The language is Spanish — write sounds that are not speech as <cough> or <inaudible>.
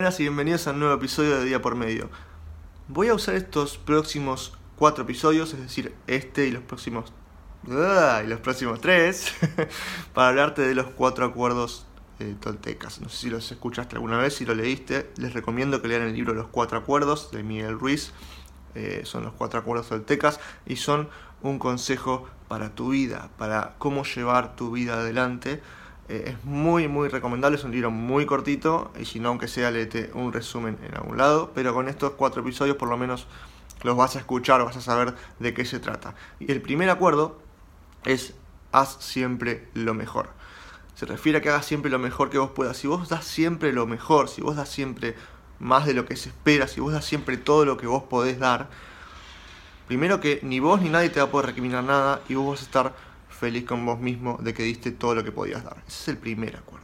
Buenas y bienvenidos a un nuevo episodio de Día por Medio. Voy a usar estos próximos cuatro episodios, es decir, este y los próximos ¡ah! y los próximos tres, <laughs> para hablarte de los cuatro acuerdos eh, toltecas. No sé si los escuchaste alguna vez, si lo leíste, les recomiendo que lean el libro Los cuatro acuerdos de Miguel Ruiz. Eh, son los cuatro acuerdos toltecas y son un consejo para tu vida, para cómo llevar tu vida adelante eh, es muy, muy recomendable, es un libro muy cortito y si no, aunque sea, léete un resumen en algún lado, pero con estos cuatro episodios por lo menos los vas a escuchar, vas a saber de qué se trata. Y el primer acuerdo es haz siempre lo mejor. Se refiere a que hagas siempre lo mejor que vos puedas. Si vos das siempre lo mejor, si vos das siempre más de lo que se espera, si vos das siempre todo lo que vos podés dar, primero que ni vos ni nadie te va a poder recriminar nada y vos vas a estar feliz con vos mismo de que diste todo lo que podías dar. Ese es el primer acuerdo.